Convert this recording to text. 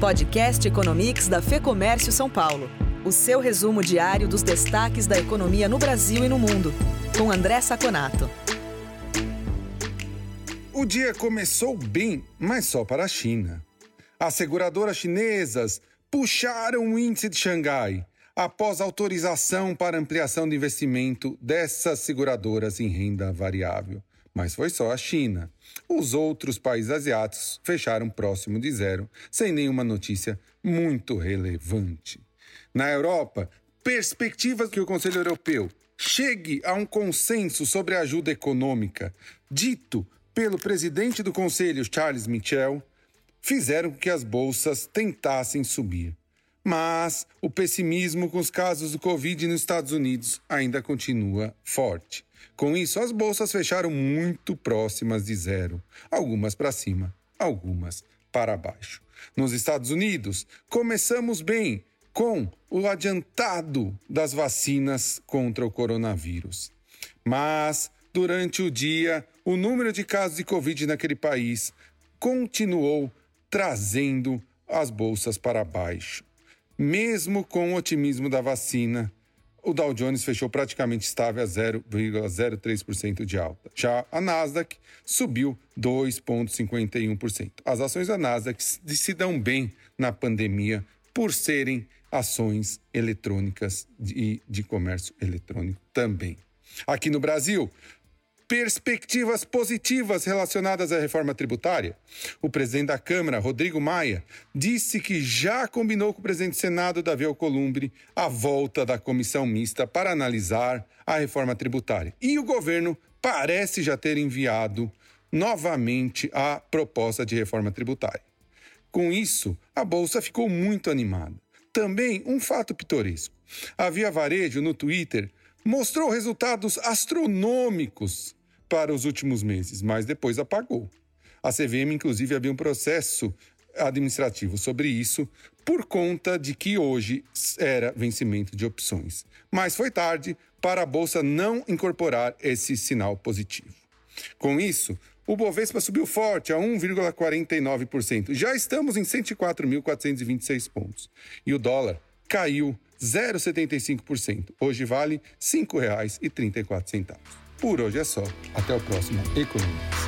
Podcast Economics da Fê Comércio São Paulo. O seu resumo diário dos destaques da economia no Brasil e no mundo. Com André Saconato. O dia começou bem, mas só para a China. As seguradoras chinesas puxaram o índice de Xangai após autorização para ampliação de investimento dessas seguradoras em renda variável. Mas foi só a China. Os outros países asiáticos fecharam próximo de zero, sem nenhuma notícia muito relevante. Na Europa, perspectivas que o Conselho Europeu chegue a um consenso sobre a ajuda econômica, dito pelo presidente do Conselho, Charles Michel, fizeram com que as bolsas tentassem subir mas o pessimismo com os casos do Covid nos Estados Unidos ainda continua forte. Com isso, as bolsas fecharam muito próximas de zero, algumas para cima, algumas para baixo. Nos Estados Unidos, começamos bem com o adiantado das vacinas contra o coronavírus. Mas, durante o dia, o número de casos de Covid naquele país continuou trazendo as bolsas para baixo. Mesmo com o otimismo da vacina, o Dow Jones fechou praticamente estável a 0,03% de alta. Já a Nasdaq subiu 2,51%. As ações da Nasdaq se dão bem na pandemia por serem ações eletrônicas e de comércio eletrônico também. Aqui no Brasil, perspectivas positivas relacionadas à reforma tributária. O presidente da Câmara, Rodrigo Maia, disse que já combinou com o presidente do Senado, Davi Alcolumbre, a volta da comissão mista para analisar a reforma tributária. E o governo parece já ter enviado novamente a proposta de reforma tributária. Com isso, a bolsa ficou muito animada. Também um fato pitoresco. A Via Varejo, no Twitter, mostrou resultados astronômicos para os últimos meses, mas depois apagou. A CVM, inclusive, havia um processo administrativo sobre isso, por conta de que hoje era vencimento de opções. Mas foi tarde para a Bolsa não incorporar esse sinal positivo. Com isso, o Bovespa subiu forte a 1,49%. Já estamos em 104.426 pontos. E o dólar caiu 0,75%. Hoje vale R$ 5,34. Por hoje é só. Até o próximo Economics.